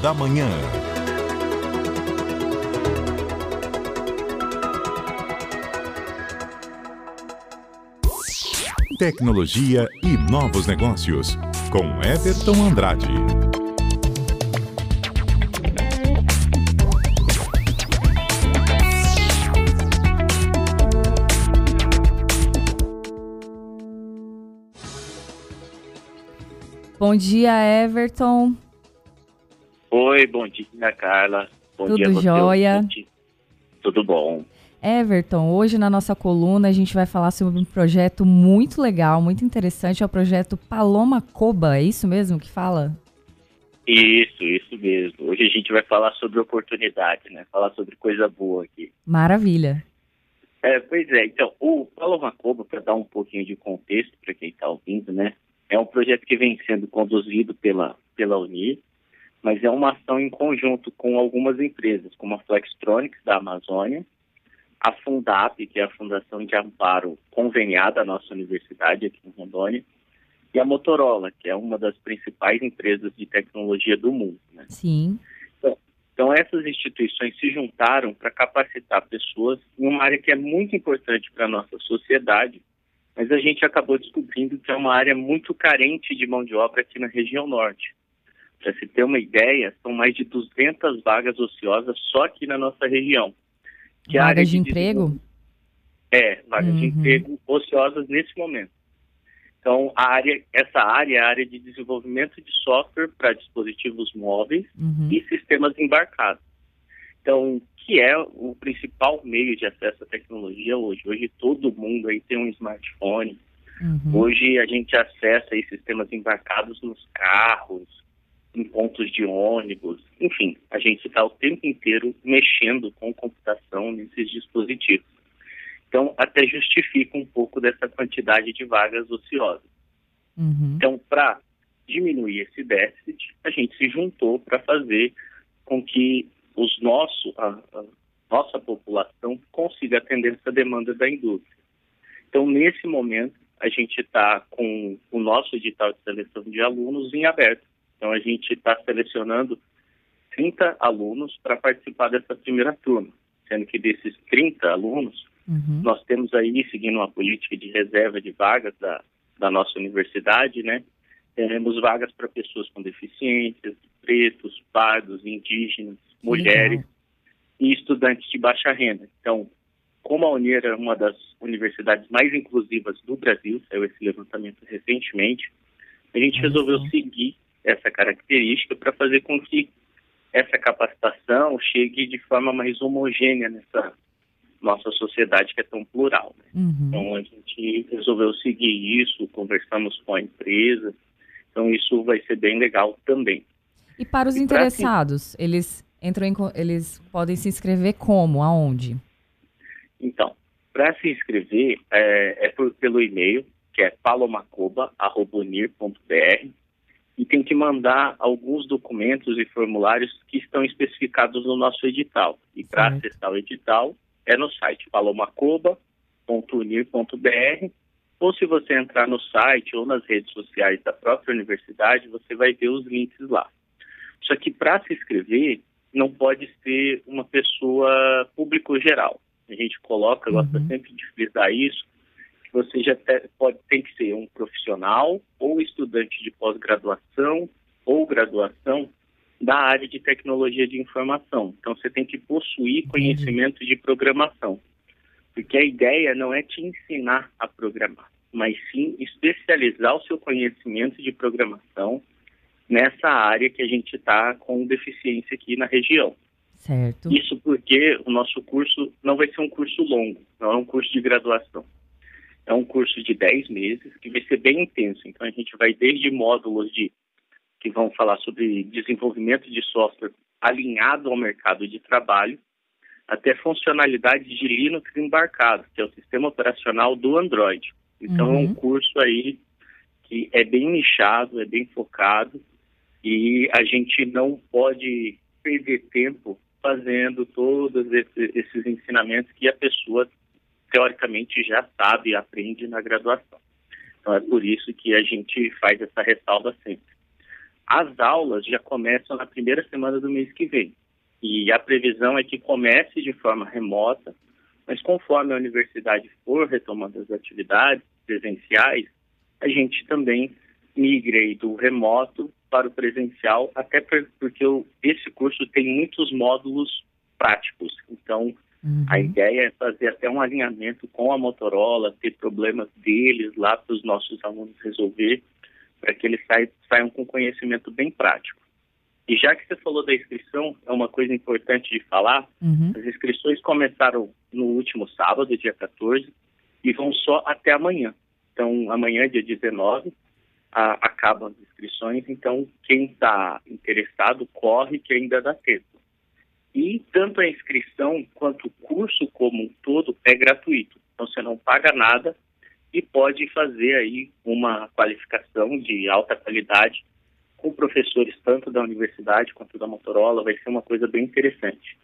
da manhã. Tecnologia e novos negócios, com Everton Andrade. Bom dia, Everton. Oi, bom dia, Carla. Bom Tudo dia, você, jóia? ouvinte. Tudo bom. Everton, hoje na nossa coluna a gente vai falar sobre um projeto muito legal, muito interessante, é o projeto Paloma Coba, é isso mesmo que fala? Isso, isso mesmo. Hoje a gente vai falar sobre oportunidade, né? Falar sobre coisa boa aqui. Maravilha. É, pois é, então, o Paloma Coba, para dar um pouquinho de contexto para quem está ouvindo, né? É um projeto que vem sendo conduzido pela, pela Unir, mas é uma ação em conjunto com algumas empresas, como a Flextronics da Amazônia, a Fundap, que é a Fundação de Amparo conveniada à nossa universidade aqui em Rondônia, e a Motorola, que é uma das principais empresas de tecnologia do mundo. Né? Sim. Então, então, essas instituições se juntaram para capacitar pessoas em uma área que é muito importante para a nossa sociedade, mas a gente acabou descobrindo que é uma área muito carente de mão de obra aqui na região norte. Para se ter uma ideia, são mais de 200 vagas ociosas só aqui na nossa região. Que é Vagas de emprego? É, vagas de Uhum. emprego ociosas nesse momento. Então, a área, essa área é a área de desenvolvimento de software para dispositivos móveis Uhum. e sistemas embarcados. Então, que é o principal meio de acesso à tecnologia hoje. Hoje todo mundo aí tem um smartphone. Uhum. Hoje a gente acessa aí sistemas embarcados nos carros, em pontos de ônibus, enfim, a gente está o tempo inteiro mexendo com computação nesses dispositivos. Então, até justifica um pouco dessa quantidade de vagas ociosas. Uhum. Então, para diminuir esse déficit, a gente se juntou para fazer com que os nosso, a, a nossa população consiga atender essa demanda da indústria. Então, nesse momento, a gente está com o nosso edital de seleção de alunos em aberto. Então, a gente está selecionando 30 alunos para participar dessa primeira turma, sendo que desses 30 alunos, Uhum. nós temos aí, seguindo uma política de reserva de vagas da, da nossa universidade, né? Teremos vagas para pessoas com deficiências, pretos, pardos, indígenas, mulheres e estudantes de baixa renda. Então, como a Unir é uma das universidades mais inclusivas do Brasil, saiu esse levantamento recentemente, a gente resolveu seguir essa característica para fazer com que essa capacitação chegue de forma mais homogênea nessa nossa sociedade que é tão plural. né? Uhum. Então a gente resolveu seguir isso, conversamos com a empresa, então isso vai ser bem legal também. E para os E pra interessados, eles entram em, eles podem se inscrever como, aonde? Então, para se inscrever é, é por- pelo e-mail, que é palomacoba.unir.br e tem que mandar alguns documentos e formulários que estão especificados no nosso edital. E para acessar o edital é no site palomacoba.unir.br ou se você entrar no site ou nas redes sociais da própria universidade, você vai ver os links lá. Só que para se inscrever, não pode ser uma pessoa público geral. A gente coloca, gosta Uhum. sempre de frisar isso, que você já te- pode, tem que ser um profissional ou estudante de pós-graduação ou graduação da área de tecnologia de informação. Então você tem que possuir conhecimento de programação. Porque a ideia não é te ensinar a programar, mas sim especializar o seu conhecimento de programação nessa área que a gente está com deficiência aqui na região. Certo. Isso porque o nosso curso não vai ser um curso longo, não é um curso de graduação. É um curso de 10 meses que vai ser bem intenso. Então a gente vai desde módulos de que vão falar sobre desenvolvimento de software alinhado ao mercado de trabalho, até funcionalidades de Linux embarcado, que é o sistema operacional do Android. Então é Uhum. um curso aí que é bem nichado, é bem focado e a gente não pode perder tempo fazendo todos esse- esses ensinamentos que a pessoa teoricamente já sabe aprende na graduação. Então é por isso que a gente faz essa ressalva sempre. As aulas já começam na primeira semana do mês que vem. E a previsão é que comece de forma remota, mas conforme a universidade for retomando as atividades presenciais, a gente também migre do remoto para o presencial, até porque esse curso tem muitos módulos práticos. Então, uhum. a ideia é fazer até um alinhamento com a Motorola, ter problemas deles lá para os nossos alunos resolver, para que eles saiam, saiam com conhecimento bem prático. E já que você falou da inscrição, é uma coisa importante de falar, uhum. as inscrições começaram no último sábado, dia 14, e vão só até amanhã. Então, amanhã, dia 19, a, acabam as inscrições, então quem está interessado, corre que ainda dá tempo. E tanto a inscrição quanto o curso como um todo é gratuito. Então você não paga nada e pode fazer aí uma qualificação de alta qualidade com professores tanto da universidade quanto da Motorola, vai ser uma coisa bem interessante.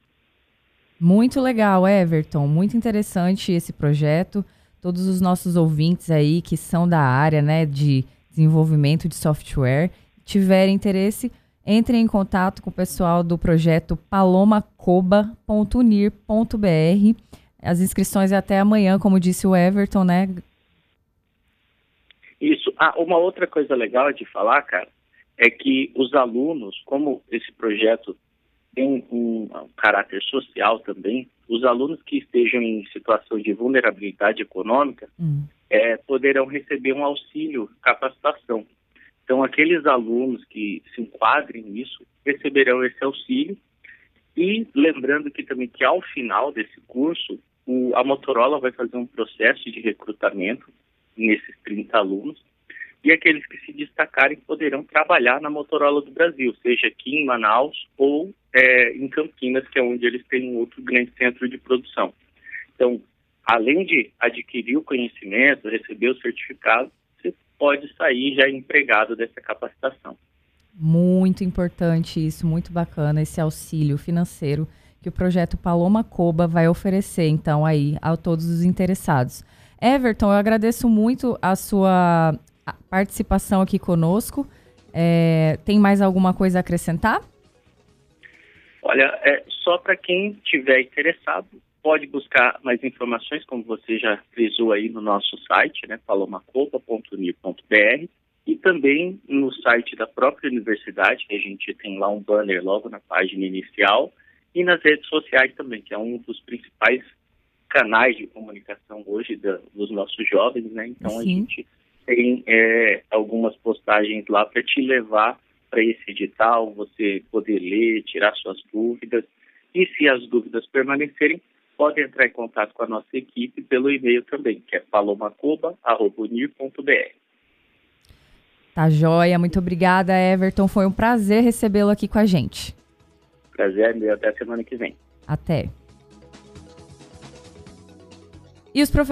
Muito legal, Everton, muito interessante esse projeto. Todos os nossos ouvintes aí que são da área, né, de desenvolvimento de software, tiverem interesse, entrem em contato com o pessoal do projeto palomacoba.unir.br. As inscrições é até amanhã, como disse o Everton, né? Isso. Ah, uma outra coisa legal de falar, cara, é que os alunos, como esse projeto tem um, um caráter social também, os alunos que estejam em situação de vulnerabilidade econômica hum. é, poderão receber um auxílio capacitação. Então, aqueles alunos que se enquadrem nisso receberão esse auxílio. E lembrando que também que ao final desse curso, o, a Motorola vai fazer um processo de recrutamento nesses 30 alunos e aqueles que se destacarem poderão trabalhar na Motorola do Brasil, seja aqui em Manaus ou é, em Campinas, que é onde eles têm um outro grande centro de produção. Então, além de adquirir o conhecimento, receber o certificado, pode sair já empregado dessa capacitação. Muito importante isso, muito bacana esse auxílio financeiro que o projeto Paloma Coba vai oferecer, então, aí a todos os interessados. Everton, eu agradeço muito a sua participação aqui conosco. É, tem mais alguma coisa a acrescentar? Olha, é, só para quem tiver interessado, pode buscar mais informações, como você já frisou aí no nosso site, né, palomacopa.uni.br, e também no site da própria universidade, que a gente tem lá um banner logo na página inicial, e nas redes sociais também, que é um dos principais canais de comunicação hoje da, dos nossos jovens, né? Então Sim. a gente tem é, algumas postagens lá para te levar para esse edital, você poder ler, tirar suas dúvidas. E se as dúvidas permanecerem, pode entrar em contato com a nossa equipe pelo e-mail também, que é palomacoba.unir.br. Tá joia, muito obrigada, Everton. Foi um prazer recebê-lo aqui com a gente. Prazer é meu, até semana que vem. Até. E os professores